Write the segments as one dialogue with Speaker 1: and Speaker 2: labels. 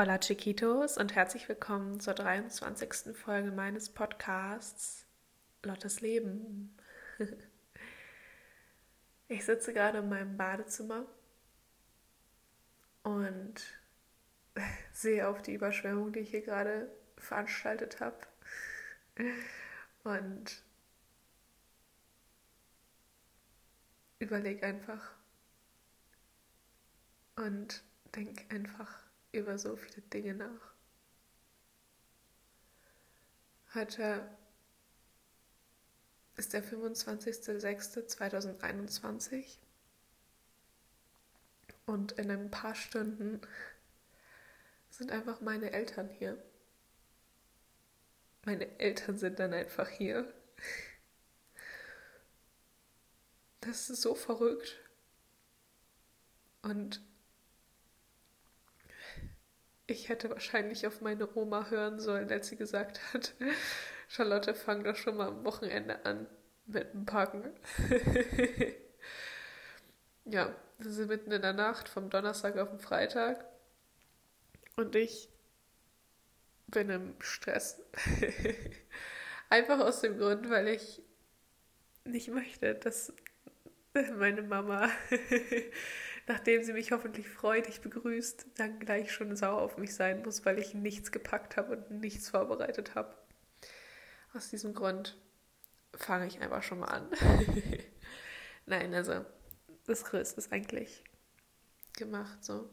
Speaker 1: Hola Chiquitos und herzlich willkommen zur 23. Folge meines Podcasts Lottes Leben. Ich sitze gerade in meinem Badezimmer und sehe auf die Überschwemmung, die ich hier gerade veranstaltet habe. Und überlege einfach und denke einfach über so viele Dinge nach. Heute ist der 25.06.2021 und in ein paar Stunden sind einfach meine Eltern hier. Meine Eltern sind dann einfach hier. Das ist so verrückt. Und ich hätte wahrscheinlich auf meine Oma hören sollen, als sie gesagt hat, Charlotte, fang doch schon mal am Wochenende an mit dem Packen. ja, wir sind mitten in der Nacht vom Donnerstag auf den Freitag und ich bin im Stress. Einfach aus dem Grund, weil ich nicht möchte, dass meine Mama nachdem sie mich hoffentlich freudig begrüßt, dann gleich schon sauer auf mich sein muss, weil ich nichts gepackt habe und nichts vorbereitet habe. Aus diesem Grund fange ich einfach schon mal an. Nein, also das Größte ist eigentlich gemacht so.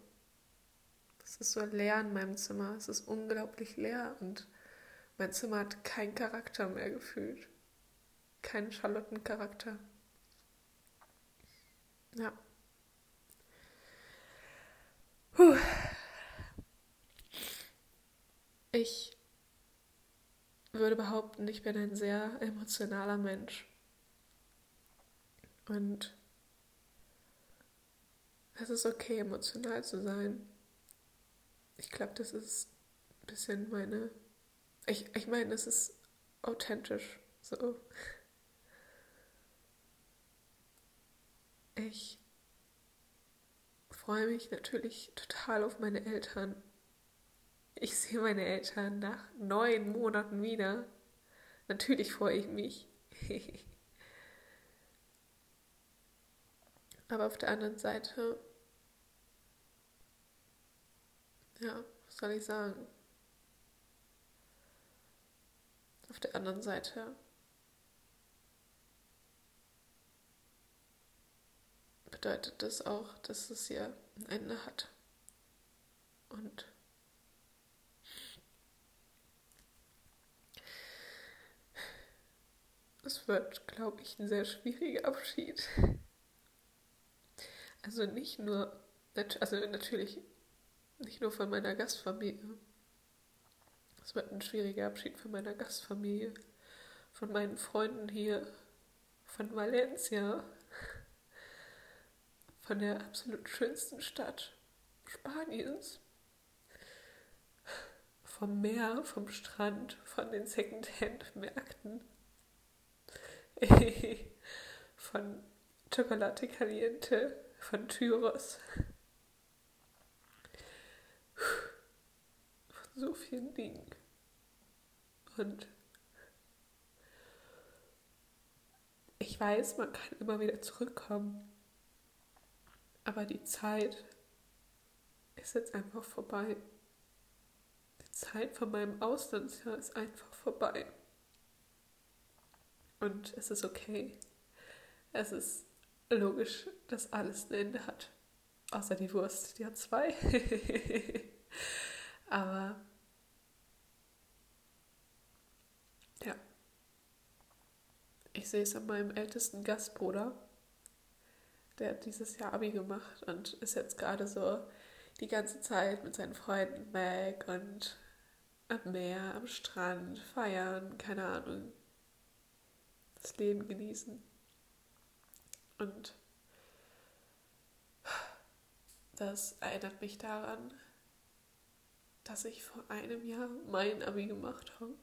Speaker 1: Es ist so leer in meinem Zimmer. Es ist unglaublich leer und mein Zimmer hat keinen Charakter mehr gefühlt. Keinen Charlottencharakter. Ja. Ich würde behaupten, ich bin ein sehr emotionaler Mensch. Und es ist okay, emotional zu sein. Ich glaube, das ist ein bisschen meine. Ich, ich meine, es ist authentisch. So. Ich freue mich natürlich total auf meine Eltern. Ich sehe meine Eltern nach neun Monaten wieder. Natürlich freue ich mich. Aber auf der anderen Seite, ja, was soll ich sagen? Auf der anderen Seite bedeutet das auch, dass es ja ein Ende hat. Und es wird, glaube ich, ein sehr schwieriger Abschied. Also nicht nur, also natürlich nicht nur von meiner Gastfamilie. Es wird ein schwieriger Abschied von meiner Gastfamilie, von meinen Freunden hier, von Valencia, von der absolut schönsten Stadt Spaniens. Vom Meer, vom Strand, von den Secondhand-Märkten, von Chocolate Caliente, von Tyros. Von so vielen Dingen. Und ich weiß, man kann immer wieder zurückkommen. Aber die Zeit ist jetzt einfach vorbei. Die Zeit von meinem Auslandsjahr ist einfach vorbei. Und es ist okay. Es ist logisch, dass alles ein Ende hat. Außer die Wurst, die hat zwei. Aber ja. Ich sehe es an meinem ältesten Gastbruder der hat dieses Jahr Abi gemacht und ist jetzt gerade so die ganze Zeit mit seinen Freunden weg und am Meer, am Strand, feiern, keine Ahnung. Das Leben genießen. Und das erinnert mich daran, dass ich vor einem Jahr mein Abi gemacht habe.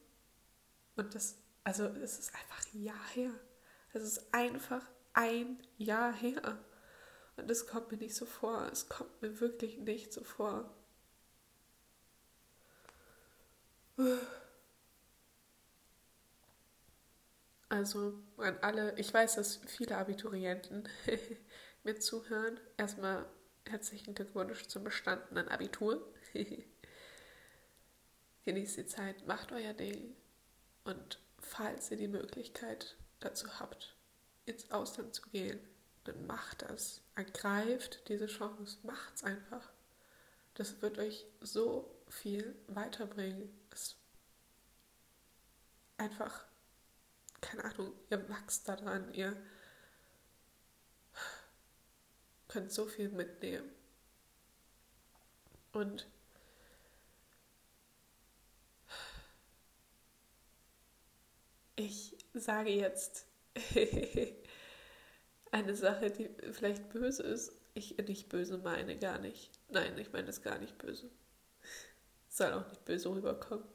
Speaker 1: Und das, also es ist einfach ein Jahr her. Es ist einfach ein Jahr her. Und es kommt mir nicht so vor. Es kommt mir wirklich nicht so vor. Also an alle, ich weiß, dass viele Abiturienten mir zuhören. Erstmal herzlichen Glückwunsch zum bestandenen Abitur. Genießt die Zeit, macht euer Ding und falls ihr die Möglichkeit dazu habt, ins Ausland zu gehen, dann macht das. Ergreift diese Chance, macht's einfach. Das wird euch so viel weiterbringen. Es einfach, keine Ahnung, ihr wachst daran, ihr könnt so viel mitnehmen. Und ich sage jetzt eine Sache, die vielleicht böse ist. Ich nicht böse meine, gar nicht. Nein, ich meine es gar nicht böse. Soll auch nicht böse rüberkommen.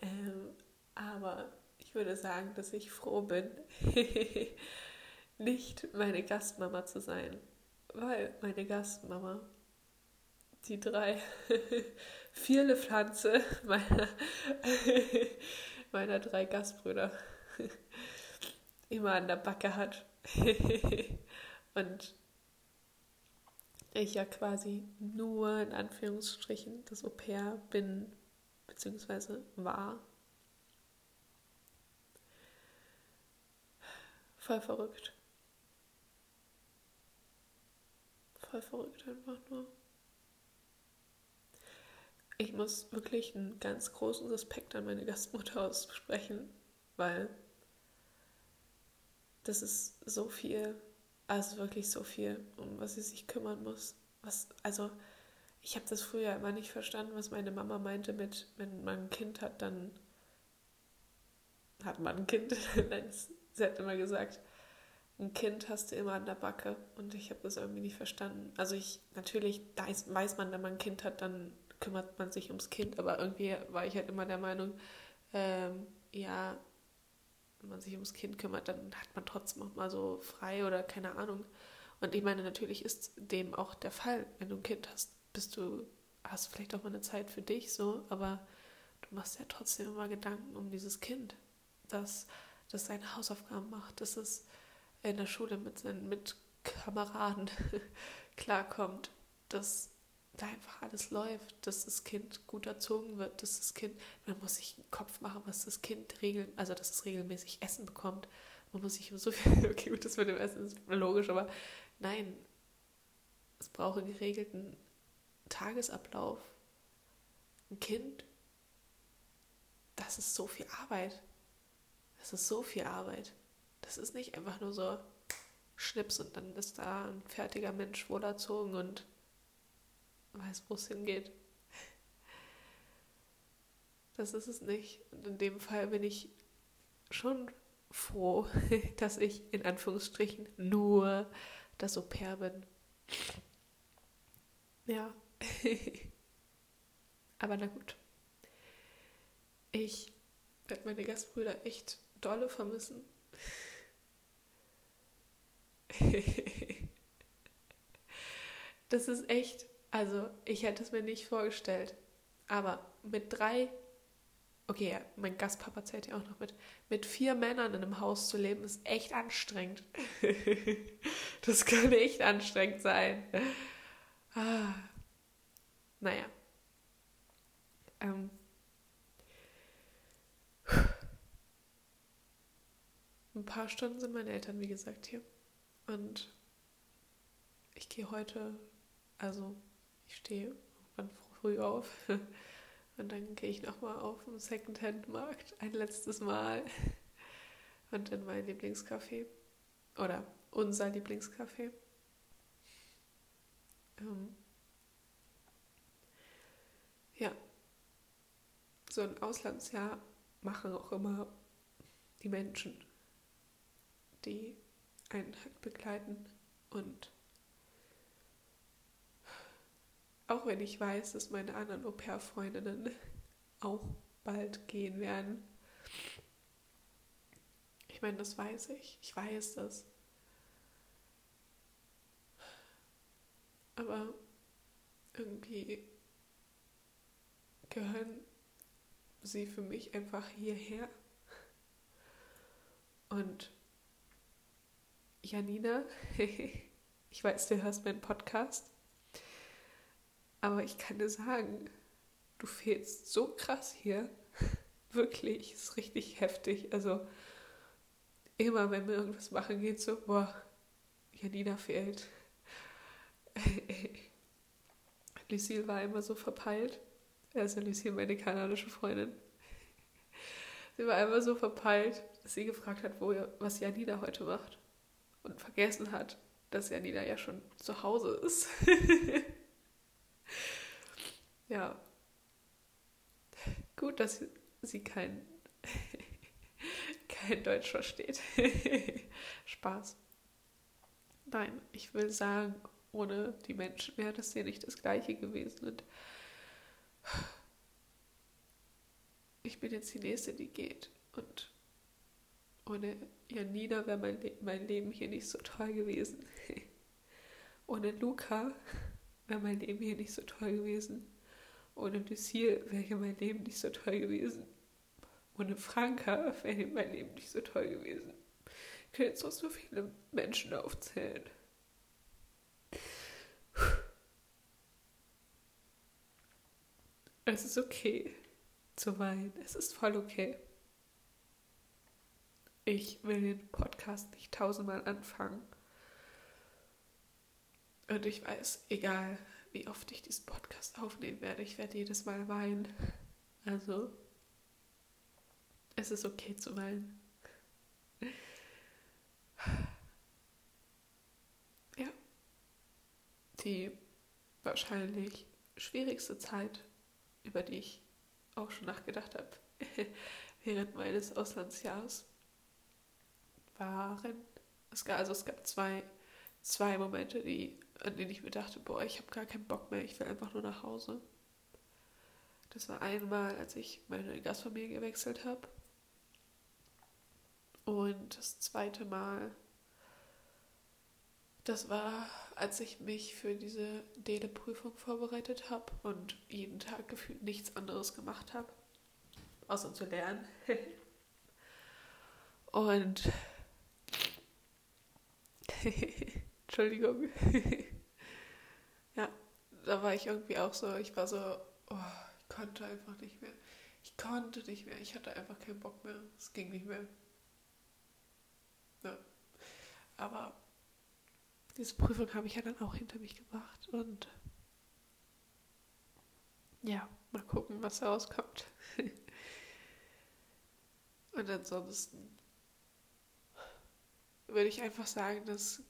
Speaker 1: Ähm, aber ich würde sagen, dass ich froh bin, nicht meine Gastmama zu sein, weil meine Gastmama die drei viele Pflanze meiner, meiner drei Gastbrüder immer an der Backe hat. Und ich ja quasi nur in Anführungsstrichen das Au pair bin, beziehungsweise war. Voll verrückt. Voll verrückt einfach nur. Ich muss wirklich einen ganz großen Respekt an meine Gastmutter aussprechen, weil das ist so viel also wirklich so viel, um was sie sich kümmern muss. Was, also ich habe das früher immer nicht verstanden, was meine Mama meinte mit, wenn man ein Kind hat, dann hat man ein Kind. sie hat immer gesagt, ein Kind hast du immer an der Backe und ich habe das irgendwie nicht verstanden. Also ich, natürlich weiß man, wenn man ein Kind hat, dann kümmert man sich ums Kind, aber irgendwie war ich halt immer der Meinung, ähm, ja, wenn man sich ums Kind kümmert, dann hat man trotzdem auch mal so frei oder keine Ahnung. Und ich meine, natürlich ist dem auch der Fall. Wenn du ein Kind hast, bist du, hast vielleicht auch mal eine Zeit für dich so, aber du machst ja trotzdem immer Gedanken um dieses Kind, dass das seine Hausaufgaben macht, dass es in der Schule mit seinen Mitkameraden klarkommt, dass da einfach alles läuft, dass das Kind gut erzogen wird, dass das Kind, man muss sich einen Kopf machen, was das Kind regel, also dass es regelmäßig Essen bekommt. Man muss sich so viel, okay, gut, das mit dem Essen ist logisch, aber nein, es braucht einen geregelten Tagesablauf. Ein Kind, das ist so viel Arbeit. Das ist so viel Arbeit. Das ist nicht einfach nur so Schnips und dann ist da ein fertiger Mensch wohlerzogen und weiß, wo es hingeht. Das ist es nicht. Und in dem Fall bin ich schon froh, dass ich in Anführungsstrichen nur das Au pair bin. Ja. Aber na gut. Ich werde meine Gastbrüder echt dolle vermissen. das ist echt also, ich hätte es mir nicht vorgestellt. Aber mit drei, okay, ja, mein Gastpapa zählt ja auch noch mit, mit vier Männern in einem Haus zu leben, ist echt anstrengend. das kann echt anstrengend sein. Ah. Naja. Ähm. Ein paar Stunden sind meine Eltern, wie gesagt, hier. Und ich gehe heute, also ich stehe irgendwann früh auf. Und dann gehe ich nochmal auf den Secondhand-Markt ein letztes Mal. Und in mein Lieblingscafé. Oder unser Lieblingscafé. Ähm, ja, so ein Auslandsjahr machen auch immer die Menschen, die einen halt begleiten und Auch wenn ich weiß, dass meine anderen Au-pair-Freundinnen auch bald gehen werden. Ich meine, das weiß ich. Ich weiß das. Aber irgendwie gehören sie für mich einfach hierher. Und Janina, ich weiß, du hörst meinen Podcast, aber ich kann dir sagen, du fehlst so krass hier. Wirklich, ist richtig heftig. Also immer, wenn wir irgendwas machen, geht so, boah, Janina fehlt. Lucille war immer so verpeilt. Also Lucille, meine kanadische Freundin. Sie war immer so verpeilt, dass sie gefragt hat, wo, was Janina heute macht. Und vergessen hat, dass Janina ja schon zu Hause ist. ja. Gut, dass sie kein, kein Deutsch versteht. Spaß. Nein, ich will sagen, ohne die Menschen wäre das hier nicht das Gleiche gewesen. Und ich bin jetzt die Nächste, die geht. Und ohne Janina wäre mein, Le mein Leben hier nicht so toll gewesen. ohne Luca wäre mein Leben hier nicht so toll gewesen. Ohne Lucille wäre mein Leben nicht so toll gewesen. Ohne Franka wäre mein Leben nicht so toll gewesen. Ich könnte jetzt noch so viele Menschen aufzählen. Es ist okay zu weinen. Es ist voll okay. Ich will den Podcast nicht tausendmal anfangen. Und ich weiß, egal wie oft ich diesen Podcast aufnehmen werde, ich werde jedes Mal weinen. Also, es ist okay zu weinen. Ja. Die wahrscheinlich schwierigste Zeit, über die ich auch schon nachgedacht habe, während meines Auslandsjahres, waren, es gab, also es gab zwei, zwei Momente, die, an denen ich mir dachte, boah, ich habe gar keinen Bock mehr, ich will einfach nur nach Hause. Das war einmal, als ich meine Gastfamilie gewechselt habe. Und das zweite Mal, das war, als ich mich für diese Dele-Prüfung vorbereitet habe und jeden Tag gefühlt nichts anderes gemacht habe, außer zu lernen. und Entschuldigung. ja, da war ich irgendwie auch so, ich war so, oh, ich konnte einfach nicht mehr. Ich konnte nicht mehr. Ich hatte einfach keinen Bock mehr. Es ging nicht mehr. Ja. Aber diese Prüfung habe ich ja dann auch hinter mich gebracht und ja, mal gucken, was rauskommt. und ansonsten würde ich einfach sagen, dass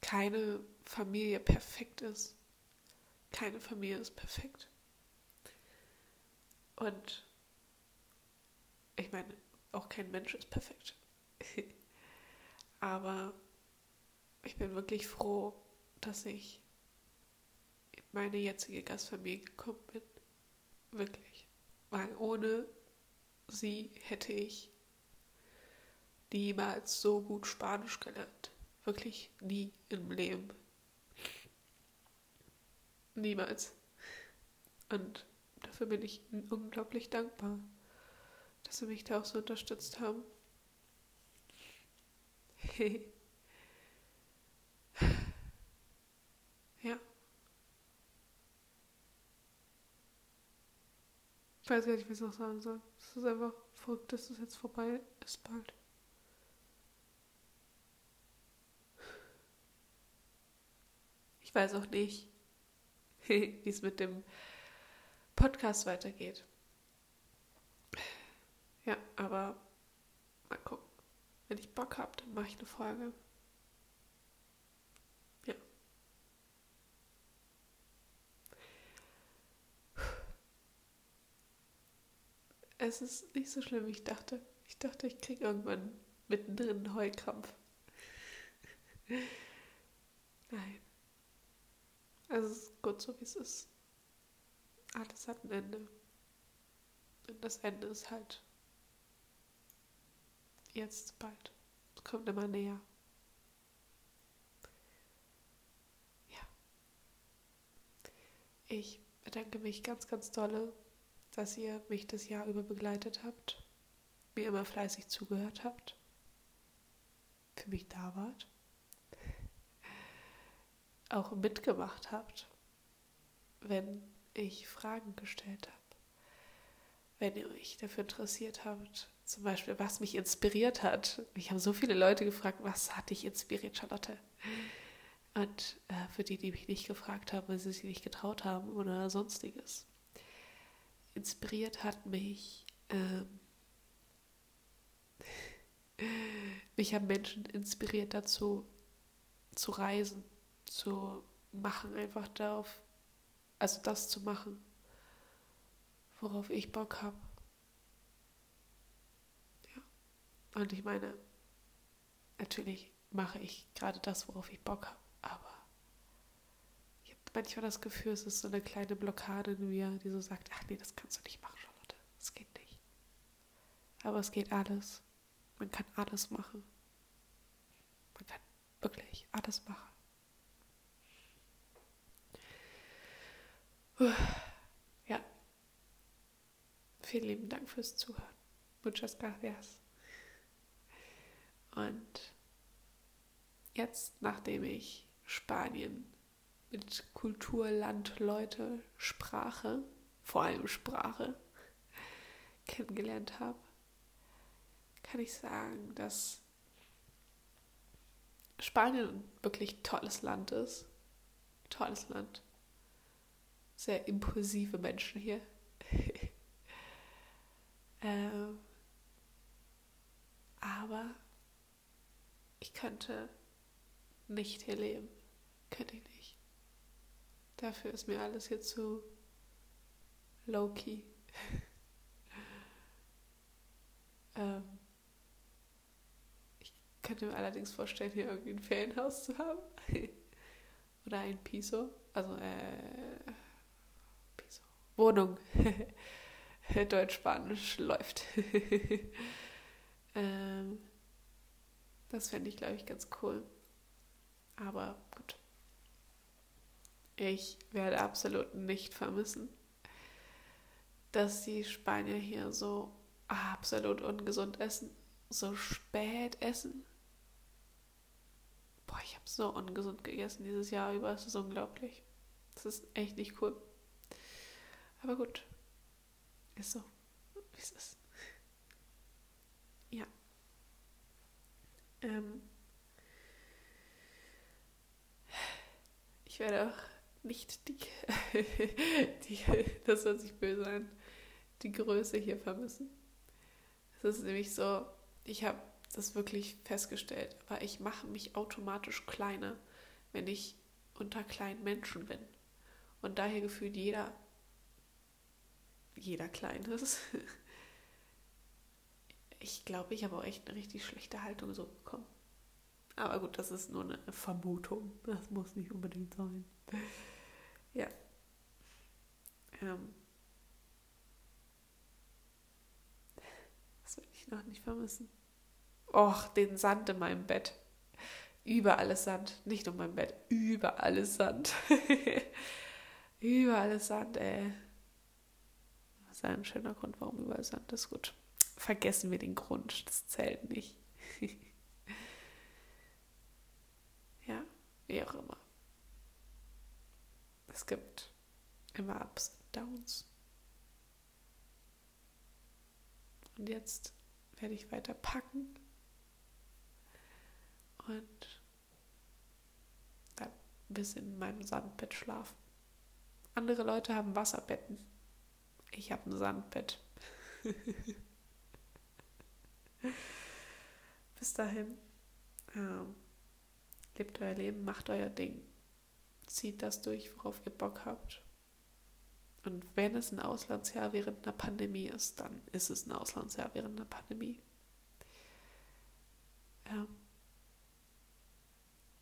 Speaker 1: keine Familie perfekt ist. Keine Familie ist perfekt. Und ich meine, auch kein Mensch ist perfekt. Aber ich bin wirklich froh, dass ich in meine jetzige Gastfamilie gekommen bin. Wirklich. Weil ohne sie hätte ich niemals so gut Spanisch gelernt. Wirklich nie im Leben. Niemals. Und dafür bin ich unglaublich dankbar, dass sie mich da auch so unterstützt haben. ja. Ich weiß gar nicht, wie ich es noch sagen soll. Es ist einfach verrückt, dass es jetzt vorbei ist bald. Ich weiß auch nicht, wie es mit dem Podcast weitergeht. Ja, aber mal gucken. Wenn ich Bock habe, dann mache ich eine Folge. Ja. Es ist nicht so schlimm, wie ich dachte. Ich dachte, ich kriege irgendwann mittendrin einen Heulkrampf. Nein. Also es ist gut so, wie es ist. Alles hat ein Ende. Und das Ende ist halt jetzt bald. Es kommt immer näher. Ja. Ich bedanke mich ganz, ganz dolle dass ihr mich das Jahr über begleitet habt, mir immer fleißig zugehört habt, für mich da wart, auch mitgemacht habt, wenn ich Fragen gestellt habe, wenn ihr euch dafür interessiert habt, zum Beispiel, was mich inspiriert hat. Mich haben so viele Leute gefragt, was hat dich inspiriert, Charlotte? Und äh, für die, die mich nicht gefragt haben, weil sie sich nicht getraut haben oder sonstiges. Inspiriert hat mich, ähm, mich haben Menschen inspiriert dazu, zu reisen, zu machen, einfach darauf, also das zu machen, worauf ich Bock habe. Ja. Und ich meine, natürlich mache ich gerade das, worauf ich Bock habe, aber ich habe manchmal das Gefühl, es ist so eine kleine Blockade in mir, die so sagt, ach nee, das kannst du nicht machen, Charlotte, das geht nicht. Aber es geht alles. Man kann alles machen. Man kann wirklich alles machen. Ja. Vielen lieben Dank fürs Zuhören. Muchas gracias. Und jetzt, nachdem ich Spanien mit Kultur, Land, Leute, Sprache, vor allem Sprache, kennengelernt habe, kann ich sagen, dass Spanien ein wirklich tolles Land ist. Tolles Land. Sehr impulsive Menschen hier. ähm, aber ich könnte nicht hier leben. Könnte ich nicht. Dafür ist mir alles hier zu low-key. ähm, ich könnte mir allerdings vorstellen, hier irgendwie ein Ferienhaus zu haben. Oder ein Piso. Also, äh. Wohnung. Deutsch-Spanisch läuft. ähm, das fände ich, glaube ich, ganz cool. Aber gut. Ich werde absolut nicht vermissen, dass die Spanier hier so absolut ungesund essen, so spät essen. Boah, ich habe so ungesund gegessen dieses Jahr über. Es ist unglaublich. Das ist echt nicht cool. Aber gut. Ist so, wie es ist. Ja. Ähm. Ich werde auch nicht die, die das soll sich böse sein, die Größe hier vermissen. Es ist nämlich so, ich habe das wirklich festgestellt, aber ich mache mich automatisch kleiner, wenn ich unter kleinen Menschen bin. Und daher gefühlt jeder, jeder klein ist. Ich glaube, ich habe auch echt eine richtig schlechte Haltung so bekommen. Aber gut, das ist nur eine Vermutung. Das muss nicht unbedingt sein. Ja. Ähm. Das will ich noch nicht vermissen. Och, den Sand in meinem Bett. Überall ist Sand. Nicht nur mein Bett. Überall ist Sand. überall ist Sand, ey. Ist ein schöner Grund, warum überall Sand ist. Gut. Vergessen wir den Grund. Das zählt nicht. ja, wie auch immer. Es gibt immer Ups und Downs. Und jetzt werde ich weiter packen und dann bis in meinem Sandbett schlafen. Andere Leute haben Wasserbetten. Ich habe ein Sandbett. bis dahin, ähm, lebt euer Leben, macht euer Ding zieht das durch, worauf ihr Bock habt. Und wenn es ein Auslandsjahr während einer Pandemie ist, dann ist es ein Auslandsjahr während einer Pandemie. Ja.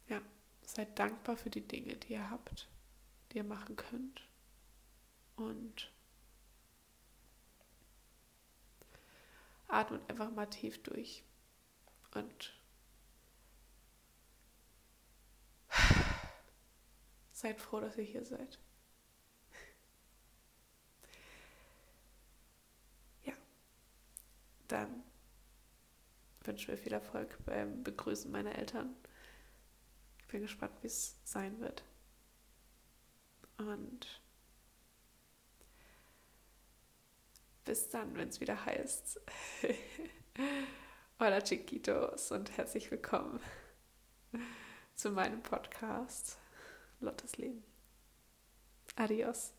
Speaker 1: ja, seid dankbar für die Dinge, die ihr habt, die ihr machen könnt. Und atmet einfach mal tief durch. Und Seid froh, dass ihr hier seid. dann wünsche mir viel Erfolg beim Begrüßen meiner Eltern. Ich bin gespannt, wie es sein wird. Und bis dann, wenn es wieder heißt. Hola Chiquitos und herzlich willkommen zu meinem Podcast Lottes Leben. Adios.